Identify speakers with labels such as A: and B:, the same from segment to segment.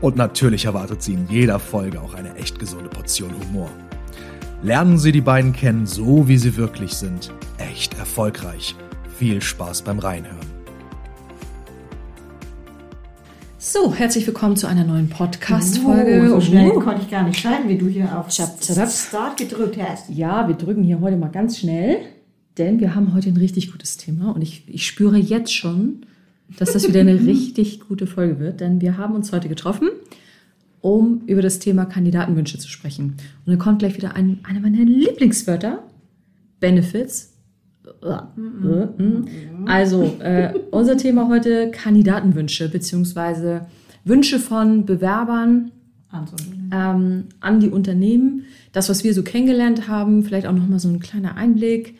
A: Und natürlich erwartet Sie in jeder Folge auch eine echt gesunde Portion Humor. Lernen Sie die beiden kennen, so wie sie wirklich sind. Echt erfolgreich. Viel Spaß beim Reinhören.
B: So, herzlich willkommen zu einer neuen Podcast-Folge.
C: Oh, so schnell
B: Uh.
C: konnte ich gar nicht schalten, wie du hier auf
B: chap.
C: Start gedrückt hast.
B: Ja, wir drücken hier heute mal ganz schnell, denn wir haben heute ein richtig gutes Thema und ich, ich spüre jetzt schon, dass das wieder eine richtig gute Folge wird, denn wir haben uns heute getroffen, um über das Thema Kandidatenwünsche zu sprechen. Und dann kommt gleich wieder ein, einer meiner Lieblingswörter, Benefits. Also, äh, unser Thema heute Kandidatenwünsche, beziehungsweise Wünsche von Bewerbern ähm, an die Unternehmen. Das, was wir so kennengelernt haben, vielleicht auch nochmal so ein kleiner Einblick.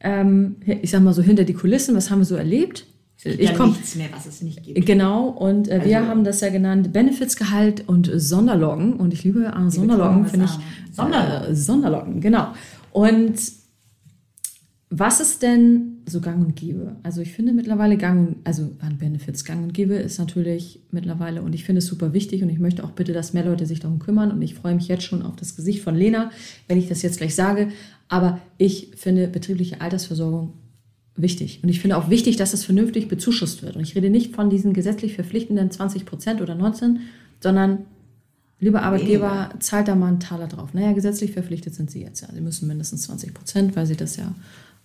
B: Ähm, ich sag mal so hinter die Kulissen, was haben wir so erlebt?
C: Ich
B: Ich komme
C: nichts mehr, was es nicht gibt.
B: Genau, und äh, wir
C: Also-
B: haben das ja genannt Benefitsgehalt und Sonderloggen. Und ich liebe äh, Sonderloggen, finde ich.
C: an. Sonderloggen.
B: Äh, Sonderloggen, genau. Und was ist denn so gang und gäbe? Also ich finde mittlerweile gang und, also an Benefits gang und gäbe ist natürlich mittlerweile und ich finde es super wichtig und ich möchte auch bitte, dass mehr Leute sich darum kümmern und ich freue mich jetzt schon auf das Gesicht von Lena, wenn ich das jetzt gleich sage. Aber ich finde betriebliche Altersversorgung wichtig. Und ich finde auch wichtig, dass es vernünftig bezuschusst wird. Und ich rede nicht von diesen gesetzlich verpflichtenden 20 Prozent oder 19, sondern lieber Arbeitgeber, zahlt da mal einen Taler drauf. Naja, gesetzlich verpflichtet sind sie jetzt ja. Sie müssen mindestens 20 Prozent, weil sie das ja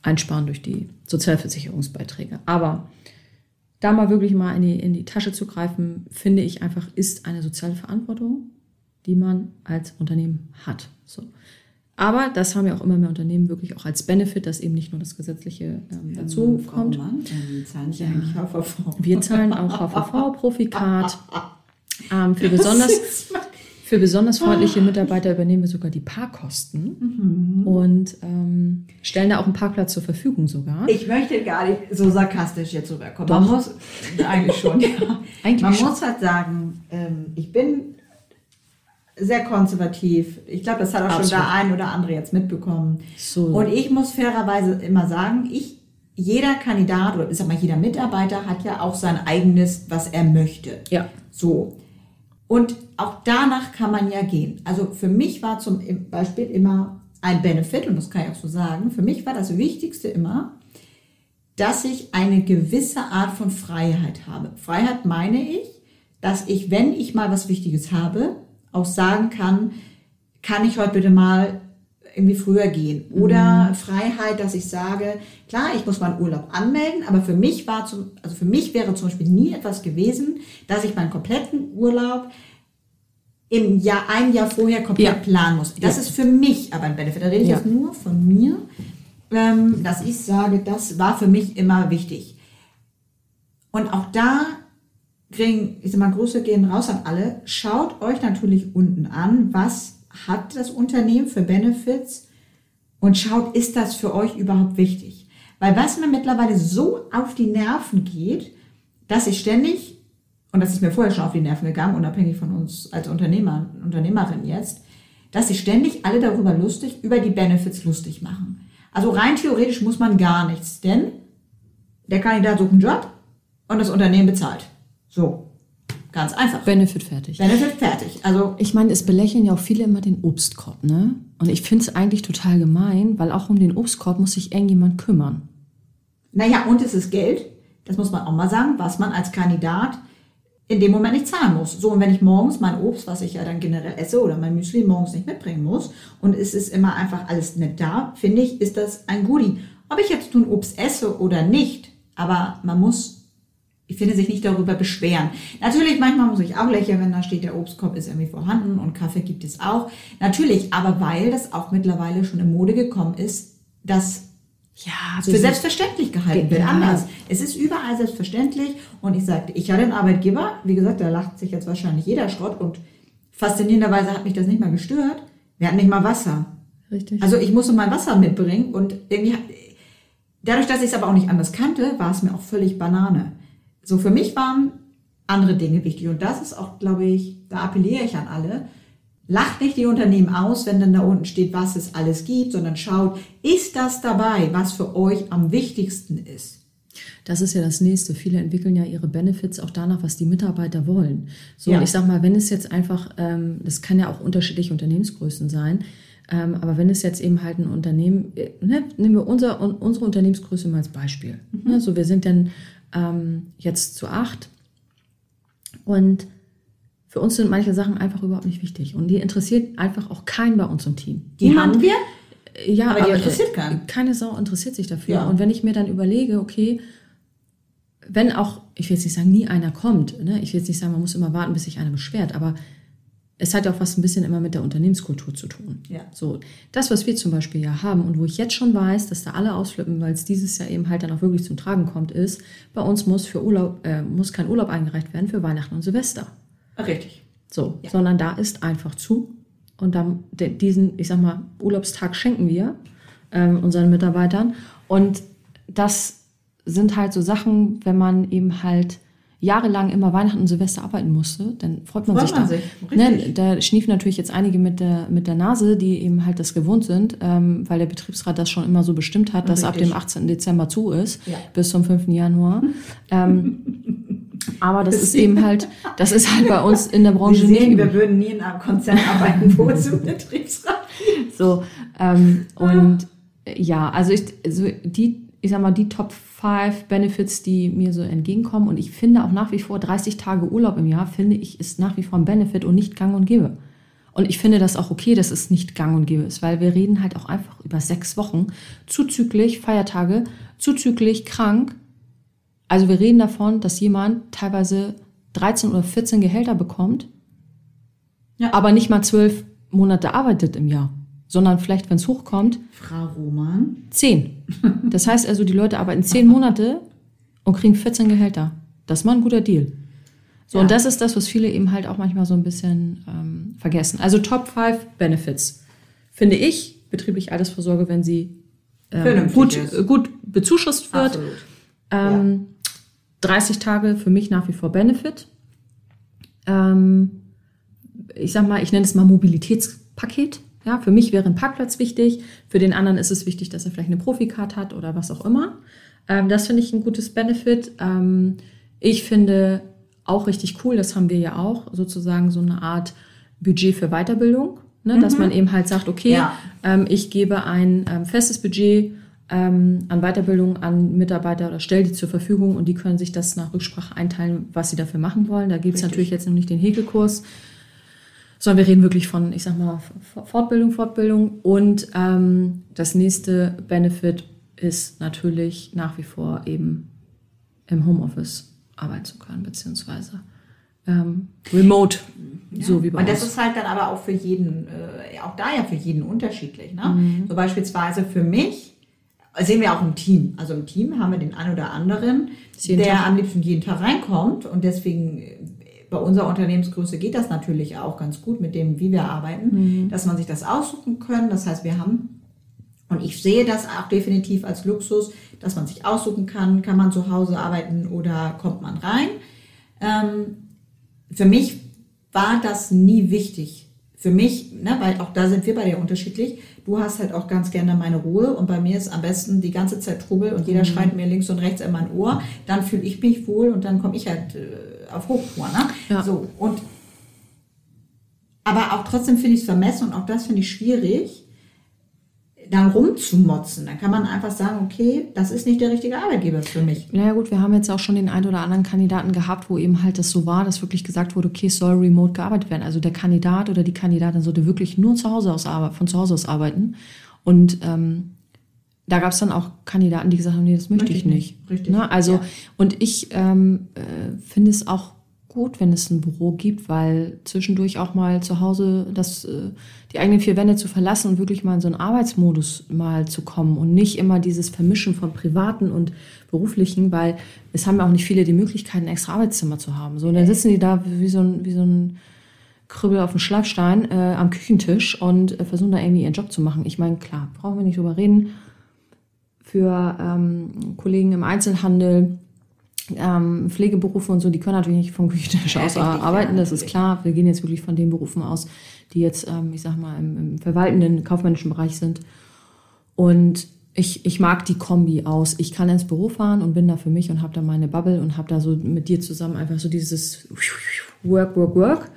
B: einsparen durch die Sozialversicherungsbeiträge. Aber da mal wirklich mal in die, in die Tasche zu greifen, finde ich einfach, ist eine soziale Verantwortung, die man als Unternehmen hat. So. Aber das haben ja auch immer mehr Unternehmen wirklich auch als Benefit, dass eben nicht nur das Gesetzliche ähm, dazu
C: Frau
B: kommt.
C: Mann, ähm, zahlen Sie eigentlich HVV?
B: Wir zahlen auch HVV-Profikat. Ähm, für, besonders, für besonders freundliche Mitarbeiter übernehmen wir sogar die Parkkosten und ähm, stellen da auch einen Parkplatz zur Verfügung sogar.
C: Ich möchte gar nicht so sarkastisch jetzt rüberkommen.
B: Doch.
C: Man muss, eigentlich schon, ja.
B: Eigentlich
C: Man
B: schon.
C: muss halt sagen, ähm, ich bin sehr konservativ. Ich glaube, das hat auch schon
B: Absolut.
C: der ein oder andere jetzt mitbekommen.
B: So.
C: Und ich muss fairerweise immer sagen, ich, jeder Kandidat oder ich sag mal, jeder Mitarbeiter hat ja auch sein eigenes, was er möchte.
B: ja,
C: So. Und auch danach kann man ja gehen. Also für mich war zum Beispiel immer ein Benefit, und das kann ich auch so sagen, für mich war das Wichtigste immer, dass ich eine gewisse Art von Freiheit habe. Freiheit meine ich, dass ich, wenn ich mal was Wichtiges habe, auch sagen kann, kann ich heute bitte mal irgendwie früher gehen. Oder Freiheit, dass ich sage, klar, ich muss meinen Urlaub anmelden, aber für mich war zum, also für mich wäre zum Beispiel nie etwas gewesen, dass ich meinen kompletten Urlaub im Jahr, ein Jahr vorher komplett
B: Ja.
C: planen muss. Das
B: Ja.
C: ist für mich aber ein Benefit. Da rede ich
B: Ja.
C: jetzt nur von mir, ähm, dass ich sage, das war für mich immer wichtig. Und auch da kriegen, ich sag mal, Grüße gehen raus an alle. Schaut euch natürlich unten an, was hat das Unternehmen für Benefits und schaut, ist das für euch überhaupt wichtig? Weil was mir mittlerweile so auf die Nerven geht, dass ich ständig, und das ist mir vorher schon auf die Nerven gegangen, unabhängig von uns als Unternehmer, Unternehmerin jetzt, dass sich ständig alle darüber lustig, über die Benefits lustig machen. Also rein theoretisch muss man gar nichts, denn der Kandidat sucht einen Job und das Unternehmen bezahlt. So, ganz einfach.
B: Benefit fertig.
C: Benefit fertig. Also
B: Ich meine, es belächeln ja auch viele immer den Obstkorb, ne? Und ich finde es eigentlich total gemein, weil auch um den Obstkorb muss sich irgendjemand kümmern.
C: Naja, und es ist Geld, das muss man auch mal sagen, was man als Kandidat in dem Moment nicht zahlen muss. So, und wenn ich morgens mein Obst, was ich ja dann generell esse, oder mein Müsli morgens nicht mitbringen muss, und es ist immer einfach alles nicht da, finde ich, ist das ein Goodie. Ob ich jetzt nun Obst esse oder nicht, aber man muss, ich finde, sich nicht darüber beschweren. Natürlich, manchmal muss ich auch lächeln, wenn da steht, der Obstkorb ist irgendwie vorhanden und Kaffee gibt es auch. Natürlich, aber weil das auch mittlerweile schon in Mode gekommen ist, dass
B: Ja,
C: für selbstverständlich gehalten wird.
B: Ja.
C: Anders. Es ist überall selbstverständlich. Und ich sagte, ich hatte einen Arbeitgeber, wie gesagt, da lacht sich jetzt wahrscheinlich jeder Schrott und faszinierenderweise hat mich das nicht mal gestört. Wir hatten nicht mal Wasser.
B: Richtig.
C: Also ich musste mein Wasser mitbringen und irgendwie, dadurch, dass ich es aber auch nicht anders kannte, war es mir auch völlig Banane. So für mich waren andere Dinge wichtig und das ist auch, glaube ich, da appelliere ich an alle. Lacht nicht die Unternehmen aus, wenn dann da unten steht, was es alles gibt, sondern schaut, ist das dabei, was für euch am wichtigsten ist?
B: Das ist ja das nächste. Viele entwickeln ja ihre Benefits auch danach, was die Mitarbeiter wollen. So,
C: Ja.
B: und ich sag mal, wenn es jetzt einfach, ähm, das kann ja auch unterschiedliche Unternehmensgrößen sein, ähm, aber wenn es jetzt eben halt ein Unternehmen, äh, ne, nehmen wir unser, un, unsere Unternehmensgröße mal als Beispiel. Ne, so, wir sind dann ähm, jetzt zu acht und für uns sind manche Sachen einfach überhaupt nicht wichtig und die interessiert einfach auch keinen bei uns im Team.
C: Die haben wir,
B: Ja,
C: Aber die interessiert keinen.
B: Keine Sau interessiert sich dafür.
C: Ja.
B: Und wenn ich mir dann überlege, okay, wenn auch, ich will jetzt nicht sagen, nie einer kommt, ne? ich will jetzt nicht sagen, man muss immer warten, bis sich einer beschwert, aber es hat auch was ein bisschen immer mit der Unternehmenskultur zu tun.
C: Ja.
B: So, das, was wir zum Beispiel ja haben und wo ich jetzt schon weiß, dass da alle ausflippen, weil es dieses Jahr eben halt dann auch wirklich zum Tragen kommt, ist, bei uns muss für Urlaub, äh, muss kein Urlaub eingereicht werden für Weihnachten und Silvester.
C: richtig.
B: So,
C: Ja.
B: sondern da ist einfach zu. Und dann diesen, ich sag mal, Urlaubstag schenken wir ähm, unseren Mitarbeitern. Und das sind halt so Sachen, wenn man eben halt jahrelang immer Weihnachten und Silvester arbeiten musste, dann freut man
C: Freut
B: sich
C: man
B: da.
C: sich,
B: Ne, da schniefen natürlich jetzt einige mit der, mit der Nase, die eben halt das gewohnt sind, ähm, weil der Betriebsrat das schon immer so bestimmt hat, dass ab
C: Richtig.
B: dem 18. Dezember zu ist,
C: Ja.
B: bis zum 5. Januar. ähm, aber das ist eben halt, das ist halt bei uns in der Branche
C: Sie
B: nicht
C: sehen, wir würden nie in einem Konzern arbeiten, wo es im Betriebsrat
B: So, ähm, und äh, ja, also ich, also die, ich sag mal, die Top 5 Benefits, die mir so entgegenkommen. Und ich finde auch nach wie vor 30 Tage Urlaub im Jahr, finde ich, ist nach wie vor ein Benefit und nicht gang und gäbe. Und ich finde das auch okay, dass es nicht gang und gäbe ist, weil wir reden halt auch einfach über sechs Wochen, zuzüglich Feiertage, zuzüglich krank. Also wir reden davon, dass jemand teilweise 13 oder 14 Gehälter bekommt,
C: Ja.
B: aber nicht mal zwölf Monate arbeitet im Jahr, sondern vielleicht, wenn es hochkommt,
C: Frau Roman.
B: zehn. Das heißt also, die Leute arbeiten zehn Monate und kriegen 14 Gehälter. Das ist mal ein guter Deal. So,
C: Ja.
B: und das ist das, was viele eben halt auch manchmal so ein bisschen ähm, vergessen. Also Top 5 Benefits. Finde ich, betriebliche Altersvorsorge, wenn sie ähm, gut,
C: ist.
B: äh, gut bezuschusst wird. Ähm, 30 Tage für mich nach wie vor Benefit. Ähm, ich sag mal, ich nenne es mal Mobilitätspaket. Ja, für mich wäre ein Parkplatz wichtig. Für den anderen ist es wichtig, dass er vielleicht eine Profikart hat oder was auch immer. Ähm, das finde ich ein gutes Benefit. Ähm, ich finde auch richtig cool, das haben wir ja auch, sozusagen so eine Art Budget für Weiterbildung. Ne, Dass man eben halt sagt, okay,
C: Ja.
B: ähm, ich gebe ein ähm, festes Budget ähm, an Weiterbildung an Mitarbeiter oder stelle die zur Verfügung und die können sich das nach Rücksprache einteilen, was sie dafür machen wollen. Da gibt es natürlich jetzt noch nicht den Häkelkurs, sondern wir reden wirklich von, ich sag mal, Fortbildung, Fortbildung. Und ähm, das nächste Benefit ist natürlich nach wie vor eben im Homeoffice arbeiten zu können, beziehungsweise ähm, remote, so wie bei
C: Und das
B: uns.
C: ist halt dann aber auch für jeden, äh, auch da ja für jeden unterschiedlich. Ne?
B: Mhm.
C: So beispielsweise für mich, sehen wir auch im Team. Also im Team haben wir den einen oder anderen, der
B: Tag-
C: am liebsten jeden Tag reinkommt. Und deswegen bei unserer Unternehmensgröße geht das natürlich auch ganz gut mit dem, wie wir arbeiten,
B: Mhm.
C: dass man sich das aussuchen können. Das heißt, wir haben und ich sehe das auch definitiv als Luxus, dass man sich aussuchen kann, kann man zu Hause arbeiten oder kommt man rein. Ähm, für mich war das nie wichtig. Für mich, ne, weil auch da sind wir beide ja unterschiedlich. Du hast halt auch ganz gerne meine Ruhe und bei mir ist am besten die ganze Zeit Trubel und
B: Mhm.
C: jeder schreit mir links und rechts in mein Ohr. Dann fühle ich mich wohl und dann komme ich halt äh, auf Hochtour. Ne?
B: Ja.
C: So, und aber auch trotzdem finde ich es vermessen und auch das finde ich schwierig, dann rumzumotzen. Dann kann man einfach sagen, okay, das ist nicht der richtige Arbeitgeber für mich.
B: Naja gut, wir haben jetzt auch schon den einen oder anderen Kandidaten gehabt, wo eben halt das so war, dass wirklich gesagt wurde, okay, es soll remote gearbeitet werden. Also der Kandidat oder die Kandidatin sollte wirklich nur zu Hause aus von zu Hause aus arbeiten. Und ähm, da gab es dann auch Kandidaten, die gesagt haben, nee, das möchte,
C: Möchte
B: ich
C: ich
B: nicht.
C: nicht. Richtig.
B: Ne? Also,
C: Ja.
B: und ich ähm, äh, finde es auch gut, wenn es ein Büro gibt, weil zwischendurch auch mal zu Hause das, äh, die eigenen vier Wände zu verlassen und wirklich mal in so einen Arbeitsmodus mal zu kommen und nicht immer dieses Vermischen von privaten und beruflichen, weil es haben ja auch nicht viele die Möglichkeit, ein extra Arbeitszimmer zu haben. So, und dann sitzen die da wie so ein, wie so ein Krübbel auf dem Schleifstein äh, am Küchentisch und äh, versuchen da irgendwie ihren Job zu machen. Ich meine, klar, brauchen wir nicht drüber reden. Für ähm, Kollegen im Einzelhandel, ähm, Pflegeberufe und so, die können natürlich nicht vom Küchentisch
C: Ja,
B: aus
C: richtig,
B: arbeiten,
C: ja,
B: das ist klar. Wir gehen jetzt wirklich von den Berufen aus, die jetzt, ähm, ich sag mal, im, im verwaltenden, kaufmännischen Bereich sind. Und ich, ich mag die Kombi aus. Ich kann ins Büro fahren und bin da für mich und habe da meine Bubble und habe da so mit dir zusammen einfach so dieses Work, Work, Work.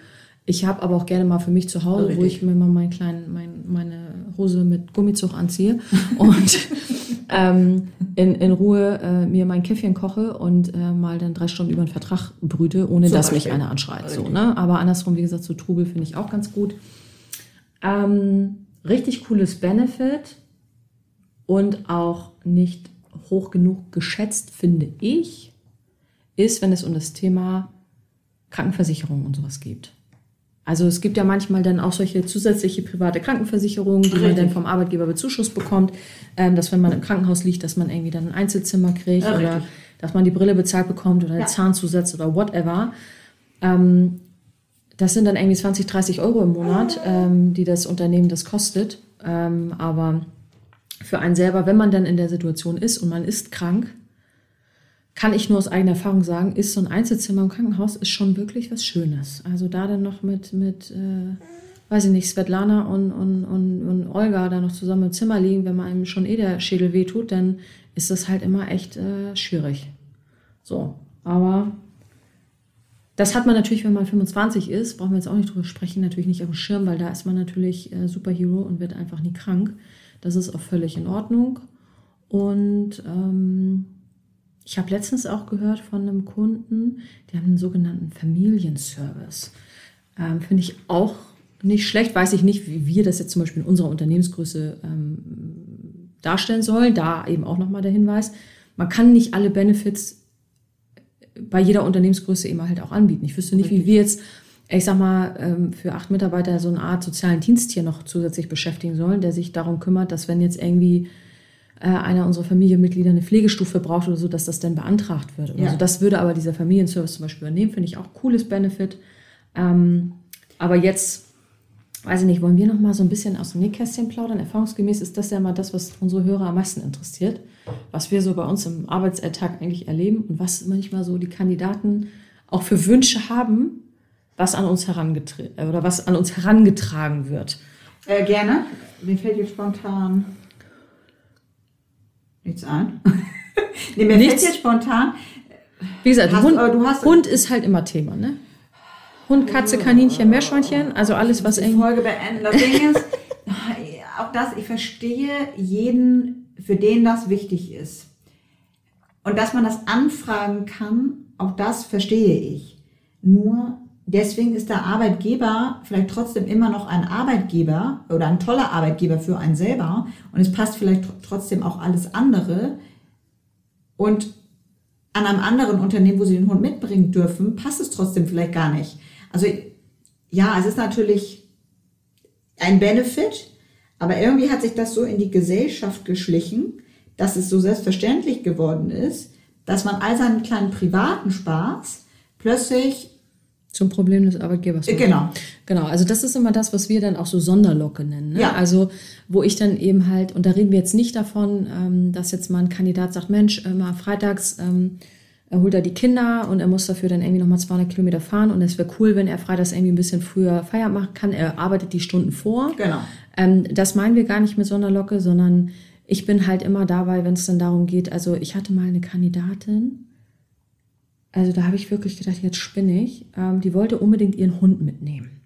B: Ich habe aber auch gerne mal für mich zu Hause, wo
C: Richtig.
B: ich mir mal meinen kleinen, mein, meine Hose mit Gummizug anziehe und ähm, in, in Ruhe äh, mir mein Käffchen koche und äh, mal dann drei Stunden über einen Vertrag brüte, ohne
C: Zum
B: dass mich
C: Beispiel.
B: einer anschreit. So, ne? Aber andersrum, wie gesagt, so Trubel finde ich auch ganz gut. Ähm, richtig cooles Benefit und auch nicht hoch genug geschätzt, finde ich, ist, wenn es um das Thema Krankenversicherung und sowas geht. Also es gibt ja manchmal dann auch solche zusätzliche private Krankenversicherungen, die man
C: Richtig.
B: dann vom Arbeitgeber bezuschusst bekommt, ähm, dass wenn man im Krankenhaus liegt, dass man irgendwie dann ein Einzelzimmer kriegt
C: Ja,
B: oder dass man die Brille bezahlt bekommt oder
C: Ja.
B: Zahnzusatz oder whatever. Ähm, das sind dann irgendwie 20, 30 Euro im Monat, ähm, die das Unternehmen das kostet. Ähm, aber für einen selber, wenn man dann in der Situation ist und man ist krank, kann ich nur aus eigener Erfahrung sagen, ist so ein Einzelzimmer im Krankenhaus ist schon wirklich was Schönes. Also da dann noch mit, mit äh, weiß ich nicht, Svetlana und, und, und, und Olga da noch zusammen im Zimmer liegen, wenn man einem schon eh der Schädel wehtut, dann ist das halt immer echt äh, schwierig. So, aber das hat man natürlich, wenn man 25 ist, brauchen wir jetzt auch nicht drüber sprechen, natürlich nicht auf dem Schirm, weil da ist man natürlich äh, Superhero und wird einfach nie krank. Das ist auch völlig in Ordnung. Und ähm, ich habe letztens auch gehört von einem Kunden, die haben einen sogenannten Familienservice. Ähm, Finde ich auch nicht schlecht. Weiß ich nicht, wie wir das jetzt zum Beispiel in unserer Unternehmensgröße ähm, darstellen sollen. Da eben auch nochmal der Hinweis. Man kann nicht alle Benefits bei jeder Unternehmensgröße eben halt auch anbieten. Ich wüsste nicht, wie wir jetzt, ich sag mal, ähm, für acht Mitarbeiter so eine Art sozialen Dienst hier noch zusätzlich beschäftigen sollen, der sich darum kümmert, dass wenn jetzt irgendwie äh, einer unserer Familienmitglieder eine Pflegestufe braucht oder so, dass das dann beantragt wird.
C: Ja.
B: so. Das würde aber dieser Familienservice zum Beispiel übernehmen, finde ich auch cooles Benefit. Ähm, aber jetzt, weiß ich nicht, wollen wir noch mal so ein bisschen aus dem Nähkästchen plaudern? Erfahrungsgemäß ist das ja mal das, was unsere Hörer am meisten interessiert, was wir so bei uns im Arbeitsalltag eigentlich erleben und was manchmal so die Kandidaten auch für Wünsche haben, was an uns herangetragen oder was an uns herangetragen wird.
C: Äh, gerne. Mir fällt jetzt spontan nichts ein. nee, mir
B: Nichts?
C: fällt jetzt spontan.
B: Wie gesagt,
C: Hast-
B: Hund, Hund ist halt immer Thema, ne? Hund, Katze, Kaninchen, Meerschweinchen, also alles, was irgendwie.
C: Folge beenden. Das Ding ist, auch das, ich verstehe jeden, für den das wichtig ist. Und dass man das anfragen kann, auch das verstehe ich. Nur deswegen ist der Arbeitgeber vielleicht trotzdem immer noch ein Arbeitgeber oder ein toller Arbeitgeber für einen selber. Und es passt vielleicht tr- trotzdem auch alles andere. Und an einem anderen Unternehmen, wo sie den Hund mitbringen dürfen, passt es trotzdem vielleicht gar nicht. Also ja, es ist natürlich ein Benefit, aber irgendwie hat sich das so in die Gesellschaft geschlichen, dass es so selbstverständlich geworden ist, dass man all seinen kleinen privaten Spaß plötzlich
B: Zum Problem des Arbeitgebers.
C: Äh, genau.
B: Genau, also das ist immer das, was wir dann auch so Sonderlocke nennen. Ne?
C: Ja.
B: Also wo ich dann eben halt, und da reden wir jetzt nicht davon, ähm, dass jetzt mal ein Kandidat sagt, Mensch, äh, mal freitags ähm, er holt er die Kinder und er muss dafür dann irgendwie nochmal 200 Kilometer fahren und es wäre cool, wenn er freitags irgendwie ein bisschen früher Feierabend machen kann. Er arbeitet die Stunden vor.
C: Genau.
B: Ähm, das meinen wir gar nicht mit Sonderlocke, sondern ich bin halt immer dabei, wenn es dann darum geht. Also ich hatte mal eine Kandidatin, also da habe ich wirklich gedacht, jetzt spinne ich. Ähm, die wollte unbedingt ihren Hund mitnehmen.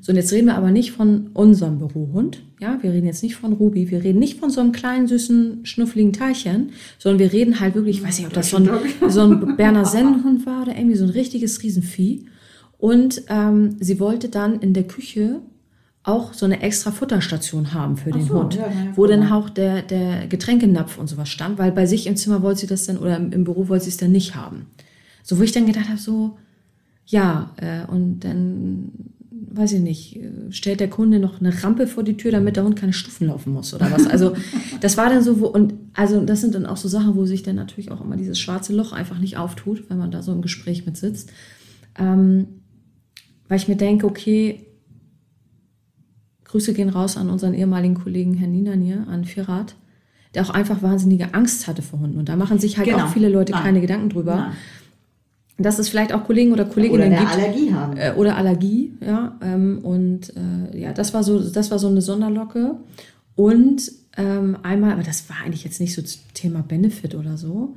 B: So, und jetzt reden wir aber nicht von unserem Bürohund. Ja, wir reden jetzt nicht von Ruby. Wir reden nicht von so einem kleinen, süßen, schnuffligen Teilchen, sondern wir reden halt wirklich, ich weiß nicht, ob das so ein, so ein Berner Sennenhund war oder irgendwie so ein richtiges Riesenvieh. Und ähm, sie wollte dann in der Küche auch so eine extra Futterstation haben für den
C: so,
B: Hund,
C: ja, ja,
B: wo dann auch der, der Getränkenapf und sowas stand, weil bei sich im Zimmer wollte sie das dann oder im, im Büro wollte sie es dann nicht haben. So, wo ich dann gedacht habe, so, ja, äh, und dann, weiß ich nicht, äh, stellt der Kunde noch eine Rampe vor die Tür, damit der Hund keine Stufen laufen muss oder was. Also, das war dann so, wo, und also das sind dann auch so Sachen, wo sich dann natürlich auch immer dieses schwarze Loch einfach nicht auftut, wenn man da so im Gespräch mit sitzt. Ähm, weil ich mir denke, okay, Grüße gehen raus an unseren ehemaligen Kollegen Herrn Ninanier, an Firat, der auch einfach wahnsinnige Angst hatte vor Hunden. Und da machen sich halt
C: Genau.
B: auch viele Leute
C: Nein.
B: keine Gedanken drüber.
C: Nein.
B: Dass es vielleicht auch Kollegen oder
C: Oder
B: Kolleginnen
C: eine
B: gibt,
C: Allergie haben.
B: äh, oder Allergie, ja. Ähm, und äh, ja, das war so, das war so eine Sonderlocke. Und ähm, einmal, aber das war eigentlich jetzt nicht so zum Thema Benefit oder so,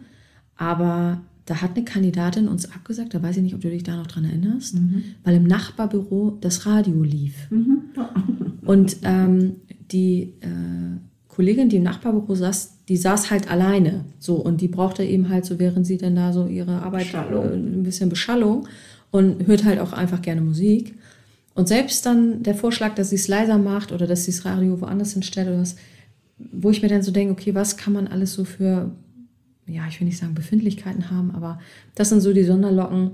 B: aber da hat eine Kandidatin uns abgesagt, da weiß ich nicht, ob du dich da noch dran erinnerst, weil im Nachbarbüro das Radio lief. Und ähm, die äh, Kollegin, die im Nachbarbüro saß, die saß halt alleine. So, und die brauchte eben halt so, während sie dann da so ihre Arbeit,
C: Beschallung.
B: äh, ein bisschen Beschallung und hört halt auch einfach gerne Musik. Und selbst dann der Vorschlag, dass sie es leiser macht oder dass sie das Radio woanders hinstellt oder was, wo ich mir dann so denke, okay, was kann man alles so für, ja, ich will nicht sagen Befindlichkeiten haben, aber das sind so die Sonderlocken,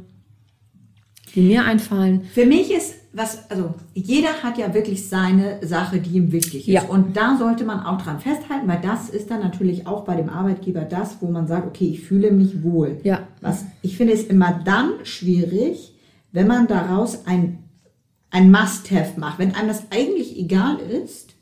B: die mir einfallen.
C: Für mich ist was, also jeder hat ja wirklich seine Sache, die ihm wichtig ist.
B: Ja.
C: Und da sollte man auch dran festhalten, weil das ist dann natürlich auch bei dem Arbeitgeber das, wo man sagt, okay, ich fühle mich wohl.
B: Ja.
C: Was ich finde, ist immer dann schwierig, wenn man daraus ein, ein Must-Have macht. Wenn einem das eigentlich egal ist,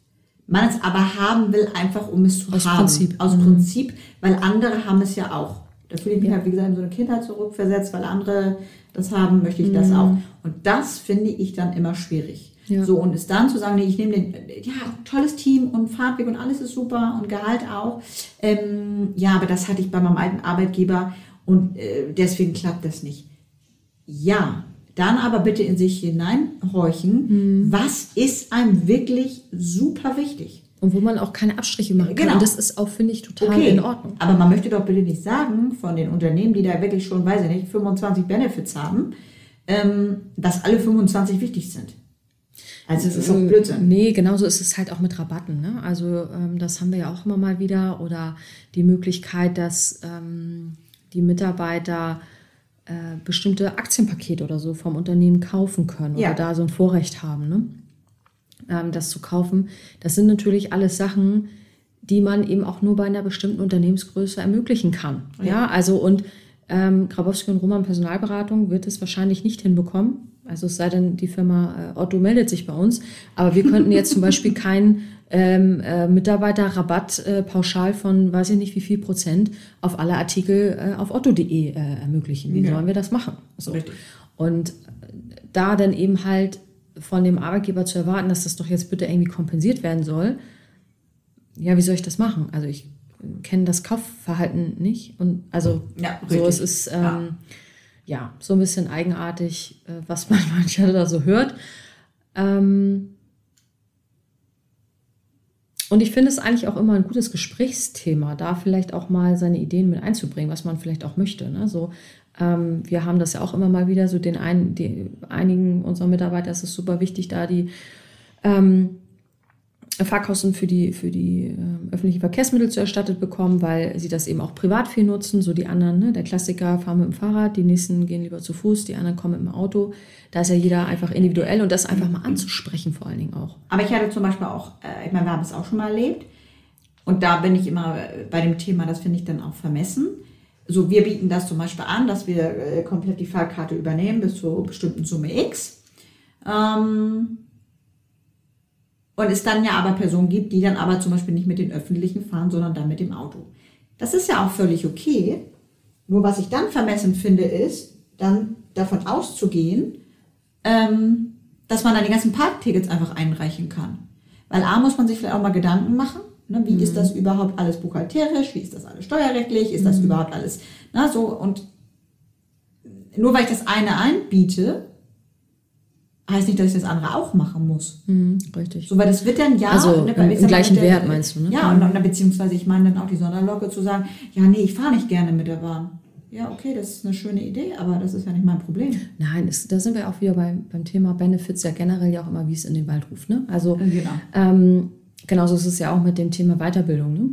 C: man es aber haben will, einfach um es zu
B: Aus
C: haben.
B: Prinzip.
C: Aus
B: Mhm.
C: Prinzip, weil andere haben es ja auch. Da fühle ich mich halt, wie gesagt, in so eine Kindheit zurückversetzt, weil andere das haben, möchte ich das auch. Und das finde ich dann immer schwierig.
B: Mhm. Ja.
C: So, und es dann zu sagen, nee, ich nehme den, ja, tolles Team und Fahrtweg und alles ist super und Gehalt auch. Ähm, ja, aber das hatte ich bei meinem alten Arbeitgeber und äh, deswegen klappt das nicht. Ja, dann aber bitte in sich hineinhorchen,
B: Mhm.
C: was ist einem wirklich super wichtig?
B: Und wo man auch keine Abstriche machen kann.
C: Genau.
B: Und das ist auch, finde ich, total
C: Okay,
B: in Ordnung.
C: aber man möchte doch bitte nicht sagen von den Unternehmen, die da wirklich schon, weiß ich nicht, 25 Benefits haben, ähm, dass alle 25 wichtig sind. Also es ist doch
B: Äh,
C: Blödsinn.
B: Nee, genauso ist es halt auch mit Rabatten. Ne? Also ähm, das haben wir ja auch immer mal wieder. Oder die Möglichkeit, dass ähm, die Mitarbeiter äh, bestimmte Aktienpakete oder so vom Unternehmen kaufen können
C: Ja.
B: oder da so ein Vorrecht haben, ne? Ähm, das zu kaufen. Das sind natürlich alles Sachen, die man eben auch nur bei einer bestimmten Unternehmensgröße ermöglichen kann. Ja, also und ähm, Grabowski und Roman Personalberatung wird es wahrscheinlich nicht hinbekommen. Also es sei denn, die Firma äh, Otto meldet sich bei uns. Aber wir könnten jetzt zum Beispiel keinen ähm, äh, Mitarbeiterrabatt äh, pauschal von weiß ich nicht wie viel Prozent auf alle Artikel äh, auf otto.de äh, ermöglichen. Wie
C: Ja.
B: sollen wir das machen? So.
C: Richtig.
B: Und da dann eben halt von dem Arbeitgeber zu erwarten, dass das doch jetzt bitte irgendwie kompensiert werden soll, ja, wie soll ich das machen? Also ich kenne das Kaufverhalten nicht und also
C: Ja,
B: so
C: richtig.
B: es ist ähm,
C: Ja.
B: ja. so ein bisschen eigenartig, äh, was man manchmal da so hört. Ähm, und ich finde es eigentlich auch immer ein gutes Gesprächsthema, da vielleicht auch mal seine Ideen mit einzubringen, was man vielleicht auch möchte. Ne? So, ähm, wir haben das ja auch immer mal wieder, so den einen, die, einigen unserer Mitarbeiter ist es super wichtig, da die ähm, Fahrkosten für die, für die ähm, öffentlichen Verkehrsmittel zu erstattet bekommen, weil sie das eben auch privat viel nutzen. So die anderen, ne? der Klassiker fahren mit dem Fahrrad, die nächsten gehen lieber zu Fuß, die anderen kommen mit dem Auto. Da ist ja jeder einfach individuell und das einfach mal anzusprechen vor allen Dingen auch.
C: Aber ich hatte zum Beispiel auch, äh, ich meine, wir haben es auch schon mal erlebt. Und da bin ich immer äh, bei dem Thema, das finde ich dann auch vermessen. So, wir bieten das zum Beispiel an, dass wir äh, komplett die Fahrkarte übernehmen bis zur bestimmten Summe X. Ähm, und es dann ja aber Personen gibt, die dann aber zum Beispiel nicht mit den Öffentlichen fahren, sondern dann mit dem Auto. Das ist ja auch völlig okay. Nur was ich dann vermessen finde, ist, dann davon auszugehen, ähm, dass man dann die ganzen Parktickets einfach einreichen kann. Weil A muss man sich vielleicht auch mal Gedanken machen, ne, wie ist das überhaupt alles buchhalterisch, wie ist das alles steuerrechtlich, ist das überhaupt alles, na, so, und nur weil ich das eine einbiete, heißt nicht, dass ich das andere auch machen muss.
B: Mhm, richtig.
C: So, weil das wird dann ja.
B: Also
C: ne,
B: im- im gleichen
C: der-
B: Wert meinst du, ne?
C: Ja, und dann, beziehungsweise ich meine dann auch die Sonderlocke zu sagen, ja, nee, ich fahre nicht gerne mit der Bahn. Ja, okay, das ist eine schöne Idee, aber das ist ja nicht mein Problem.
B: Nein, es, da sind wir auch wieder beim, beim Thema Benefits ja generell ja auch immer, wie es in den Wald ruft. Ne? Also
C: Genau.
B: ähm, genauso ist es ja auch mit dem Thema Weiterbildung. Ne?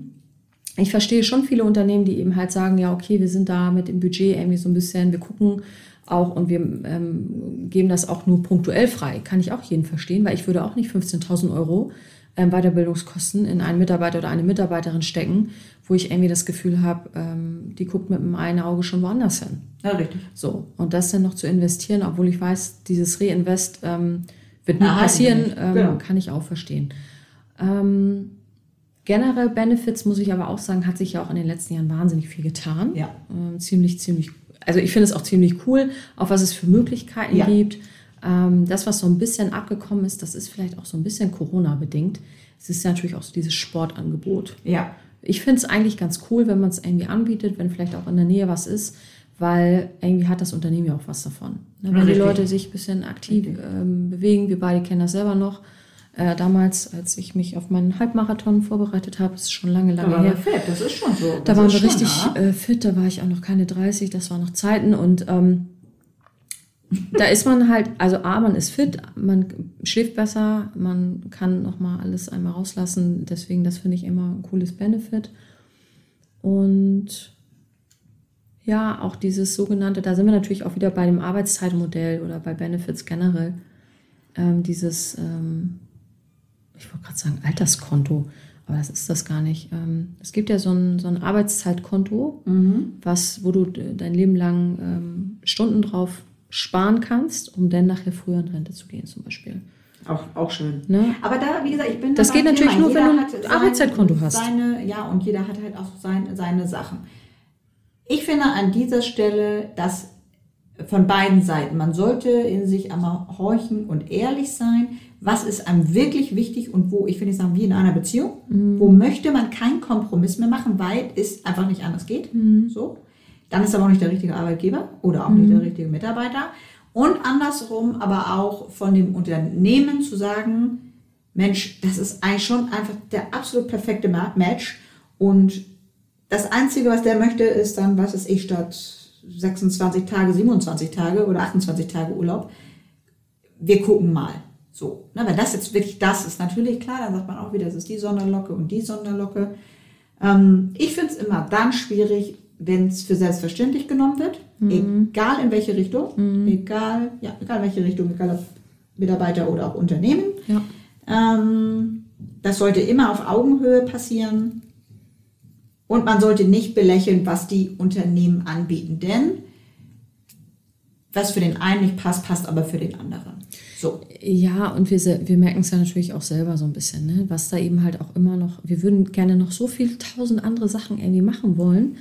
B: Ich verstehe schon viele Unternehmen, die eben halt sagen, ja, okay, wir sind da mit dem Budget irgendwie so ein bisschen, wir gucken auch und wir ähm, geben das auch nur punktuell frei. Kann ich auch jeden verstehen, weil ich würde auch nicht 15.000 Euro ähm, Weiterbildungskosten in einen Mitarbeiter oder eine Mitarbeiterin stecken, wo ich irgendwie das Gefühl habe, ähm, die guckt mit dem einen Auge schon woanders hin.
C: Ja, richtig.
B: So, und das dann noch zu investieren, obwohl ich weiß, dieses Reinvest ähm, wird nie
C: Erhalten
B: passieren, ähm,
C: Genau.
B: kann ich auch verstehen. Ähm, generell Benefits, muss ich aber auch sagen, hat sich ja auch in den letzten Jahren wahnsinnig viel getan.
C: Ja.
B: Ähm, ziemlich, ziemlich, also ich finde es auch ziemlich cool, auch was es für Möglichkeiten
C: Ja.
B: gibt. Ähm, das, was so ein bisschen abgekommen ist, das ist vielleicht auch so ein bisschen Corona-bedingt. Es ist ja natürlich auch so dieses Sportangebot.
C: Ja.
B: Ich finde es eigentlich ganz cool, wenn man es irgendwie anbietet, wenn vielleicht auch in der Nähe was ist, weil irgendwie hat das Unternehmen ja auch was davon. Ne, wenn die
C: Richtig.
B: Leute sich ein bisschen aktiv ähm, bewegen, wir beide kennen das selber noch. Äh, damals, als ich mich auf meinen Halbmarathon vorbereitet habe, ist schon lange,
C: Da
B: lange
C: waren wir
B: her.
C: fit, das ist schon so.
B: Da
C: Das
B: waren wir richtig äh, fit, da war ich auch noch keine 30, das waren noch Zeiten und ähm, da ist man halt, also A, man ist fit, man schläft besser, man kann nochmal alles einmal rauslassen, deswegen das finde ich immer ein cooles Benefit. Und ja, auch dieses sogenannte, da sind wir natürlich auch wieder bei dem Arbeitszeitmodell oder bei Benefits generell, ähm, dieses, ähm, ich wollte gerade sagen, Alterskonto, aber das ist das gar nicht. Ähm, es gibt ja so ein, so ein Arbeitszeitkonto, was, wo du de- dein Leben lang ähm, Stunden drauf sparen kannst, um dann nachher früher in Rente zu gehen, zum Beispiel.
C: Auch, auch schön.
B: Ne?
C: Aber da, wie gesagt, ich bin
B: Das geht natürlich
C: Thema.
B: nur, wenn
C: Jeder
B: du
C: hat
B: ein
C: sein-
B: Arbeitszeitkonto hast.
C: Seine, ja, und jeder hat halt auch seine, seine Sachen. Ich finde an dieser Stelle, dass von beiden Seiten, man sollte in sich einmal horchen und ehrlich sein, was ist einem wirklich wichtig und wo, ich finde, ich sagen, wie in einer Beziehung,
B: Mhm.
C: wo möchte man keinen Kompromiss mehr machen, weil es einfach nicht anders geht.
B: Mhm.
C: So. Dann ist aber auch nicht der richtige Arbeitgeber oder auch nicht der richtige Mitarbeiter. Und andersrum aber auch von dem Unternehmen zu sagen, Mensch, das ist eigentlich schon einfach der absolut perfekte Ma- Match. Und das Einzige, was der möchte, ist dann, was ist ich, statt 26 Tage, 27 Tage oder 28 Tage Urlaub. Wir gucken mal. So. Na, wenn das jetzt wirklich das ist, natürlich klar, dann sagt man auch wieder, das ist die Sonderlocke und die Sonderlocke. Ähm, ich finde es immer dann schwierig, wenn es für selbstverständlich genommen wird, egal in welche Richtung, egal, ja, egal in welche Richtung, egal ob Mitarbeiter oder auch Unternehmen.
B: Ja.
C: Ähm, das sollte immer auf Augenhöhe passieren. Und man sollte nicht belächeln, was die Unternehmen anbieten. Denn was für den einen nicht passt, passt aber für den anderen. So.
B: Ja, und wir, wir merken es ja natürlich auch selber so ein bisschen, ne? was da eben halt auch immer noch, wir würden gerne noch so viel tausend andere Sachen irgendwie machen wollen,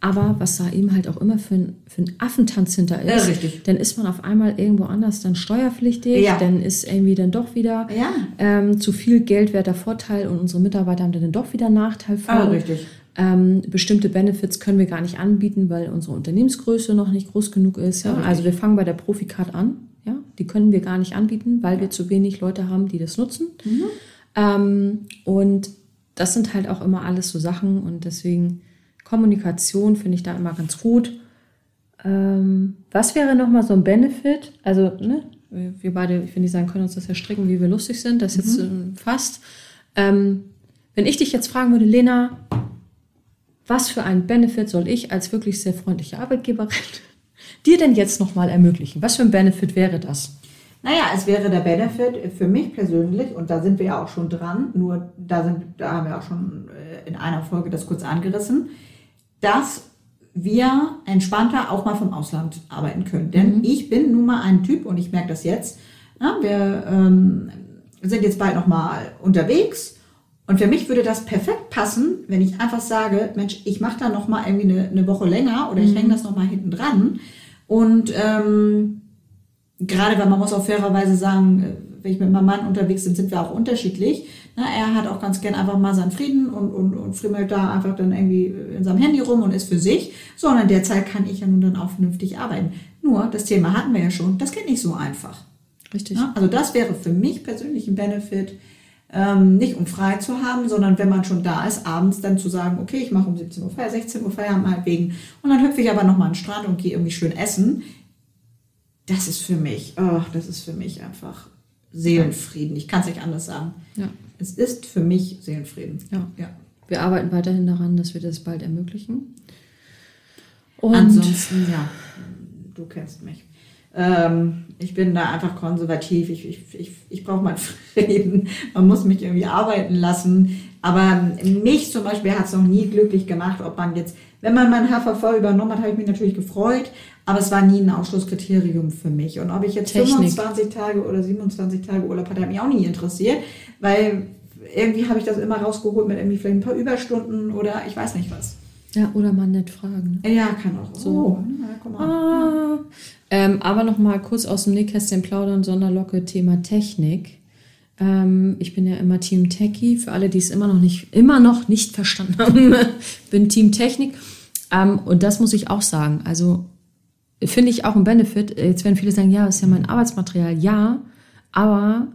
B: aber was da eben halt auch immer für ein, für ein Affentanz hinter ist,
C: Ja, richtig.
B: dann ist man auf einmal irgendwo anders dann steuerpflichtig,
C: Ja.
B: dann ist irgendwie dann doch wieder
C: Ja.
B: ähm, zu viel geldwerter Vorteil und unsere Mitarbeiter haben dann doch wieder Nachteil von.
C: Ah, richtig.
B: Ähm, bestimmte Benefits können wir gar nicht anbieten, weil unsere Unternehmensgröße noch nicht groß genug ist. Ja? Also wir fangen bei der Proficard an. Ja? Die können wir gar nicht anbieten, weil wir zu wenig Leute haben, die das nutzen.
C: Mhm.
B: Ähm, und das sind halt auch immer alles so Sachen und deswegen Kommunikation finde ich da immer ganz gut. Ähm, was wäre nochmal so ein Benefit? Also, ne, wir beide, ich will nicht sagen, können uns das ja stricken, wie wir lustig sind, das jetzt ähm, fast. Ähm, wenn ich dich jetzt fragen würde, Lena, was für einen Benefit soll ich als wirklich sehr freundliche Arbeitgeberin dir denn jetzt nochmal ermöglichen? Was für ein Benefit wäre das?
C: Naja, es wäre der Benefit für mich persönlich, und da sind wir ja auch schon dran, nur da, sind, da haben wir auch schon äh, in einer Folge das kurz angerissen, dass wir entspannter auch mal vom Ausland arbeiten können. Denn ich bin nun mal ein Typ, und ich merke das jetzt, ja, wir ähm, sind jetzt bald nochmal unterwegs. Und für mich würde das perfekt passen, wenn ich einfach sage, Mensch, ich mache da nochmal irgendwie eine, eine Woche länger oder ich hänge das nochmal hinten dran. Und ähm, gerade weil man muss auch fairerweise sagen, äh, wenn ich mit meinem Mann unterwegs bin, sind wir auch unterschiedlich. Na, er hat auch ganz gern einfach mal seinen Frieden und, und, und frimmelt da einfach dann irgendwie in seinem Handy rum und ist für sich. So, und in der Zeit kann ich ja nun dann auch vernünftig arbeiten. Nur, das Thema hatten wir ja schon, das geht nicht so einfach.
B: Richtig.
C: Ja, also das wäre für mich persönlich ein Benefit, ähm, nicht um frei zu haben, sondern wenn man schon da ist, abends dann zu sagen, okay, ich mache um 17 Uhr Feier, 16 Uhr Feierabend meinetwegen und dann hüpfe ich aber nochmal an den Strand und gehe irgendwie schön essen. Das ist für mich, oh, das ist für mich einfach Seelenfrieden. Ich kann es nicht anders sagen.
B: Ja.
C: Es ist für mich Seelenfrieden.
B: Ja.
C: ja.
B: Wir arbeiten weiterhin daran, dass wir das bald ermöglichen. Und
C: Ansonsten, ja, du kennst mich. Ähm, ich bin da einfach konservativ. Ich, ich, ich, ich brauche meinen Frieden. Man muss mich irgendwie arbeiten lassen. Aber mich zum Beispiel hat es noch nie glücklich gemacht, ob man jetzt, wenn man mein HVV übernommen hat, habe ich mich natürlich gefreut, aber es war nie ein Ausschlusskriterium für mich. Und ob ich jetzt
B: Technik.
C: 25 Tage oder 27 Tage Urlaub hatte, hat mich auch nie interessiert, weil irgendwie habe ich das immer rausgeholt mit irgendwie vielleicht ein paar Überstunden oder ich weiß nicht was.
B: Ja, oder mal nett fragen.
C: Ja, kann auch so. Oh, na, mal.
B: Ah. Ähm, aber noch mal kurz aus dem Nähkästchen plaudern, Sonderlocke, Thema Technik. Ähm, ich bin ja immer Team Techie. Für alle, die es immer noch nicht, immer noch nicht verstanden haben, bin Team Technik. Ähm, und das muss ich auch sagen. Also finde ich auch ein Benefit. Jetzt werden viele sagen, ja, das ist ja mein Arbeitsmaterial. Ja, aber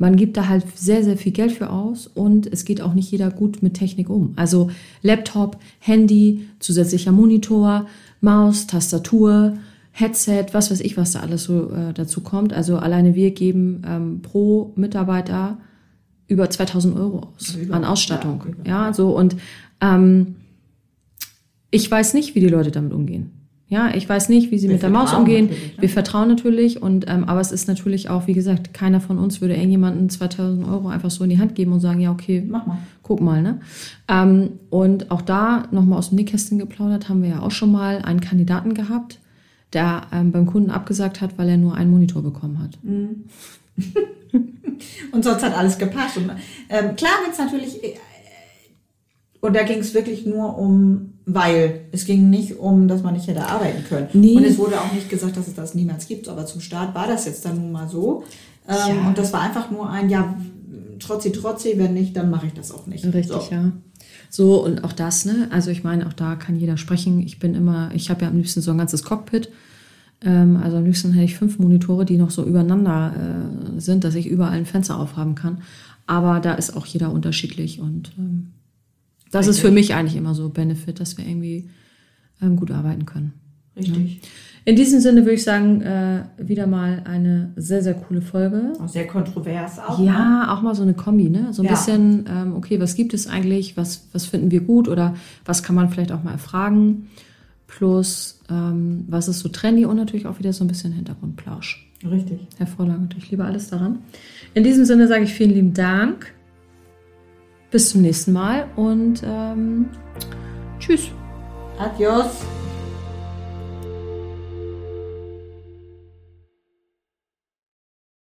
B: man gibt da halt sehr, sehr viel Geld für aus und es geht auch nicht jeder gut mit Technik um. Also Laptop, Handy, zusätzlicher Monitor, Maus, Tastatur, Headset, was weiß ich, was da alles so äh, dazu kommt. Also alleine wir geben ähm, pro Mitarbeiter über 2000 Euro aus
C: Über-
B: an Ausstattung.
C: ja, über-
B: Ja, so und ähm, ich weiß nicht, wie die Leute damit umgehen. Ja, ich weiß nicht, wie sie
C: Wir
B: mit der Maus umgehen.
C: ne?
B: Wir vertrauen natürlich und ähm, aber es ist natürlich auch, wie gesagt, keiner von uns würde irgendjemanden 2000 Euro einfach so in die Hand geben und sagen, ja okay,
C: Mach mal.
B: guck mal, ne? Ähm, und auch da nochmal aus dem Nähkästchen geplaudert, haben wir ja auch schon mal einen Kandidaten gehabt, der ähm, beim Kunden abgesagt hat, weil er nur einen Monitor bekommen hat.
C: Und sonst hat alles gepasst. Und, ähm, klar wird es natürlich, äh, und da ging es wirklich nur um, weil es ging nicht um, dass man nicht hätte arbeiten können.
B: Nee.
C: Und es wurde auch nicht gesagt, dass es das niemals gibt, aber zum Start war das jetzt dann nun mal so. Ähm,
B: Ja.
C: Und das war einfach nur ein, ja, trotzi trotzi, wenn nicht, dann mache ich das auch nicht.
B: Richtig,
C: so.
B: ja. So, und auch das, ne? Also ich meine, auch da kann jeder sprechen. Ich bin immer, ich habe ja am liebsten so ein ganzes Cockpit. Ähm, also am liebsten hätte ich fünf Monitore, die noch so übereinander äh, sind, dass ich überall ein Fenster aufhaben kann. Aber da ist auch jeder unterschiedlich und ähm, das ist für mich eigentlich immer so Benefit, dass wir irgendwie ähm, gut arbeiten können.
C: Richtig.
B: In diesem Sinne würde ich sagen, äh, wieder mal eine sehr, sehr coole Folge.
C: Auch sehr kontrovers auch. ne?
B: Ja, auch mal so eine Kombi, ne? So ein
C: Ja.
B: bisschen, ähm, okay, was gibt es eigentlich, was, was finden wir gut oder was kann man vielleicht auch mal erfragen? Plus, ähm, was ist so trendy und natürlich auch wieder so ein bisschen Hintergrundplausch.
C: Richtig.
B: Hervorragend, ich liebe alles daran. In diesem Sinne sage ich vielen lieben Dank. Bis zum nächsten Mal und ähm, tschüss.
C: Adios.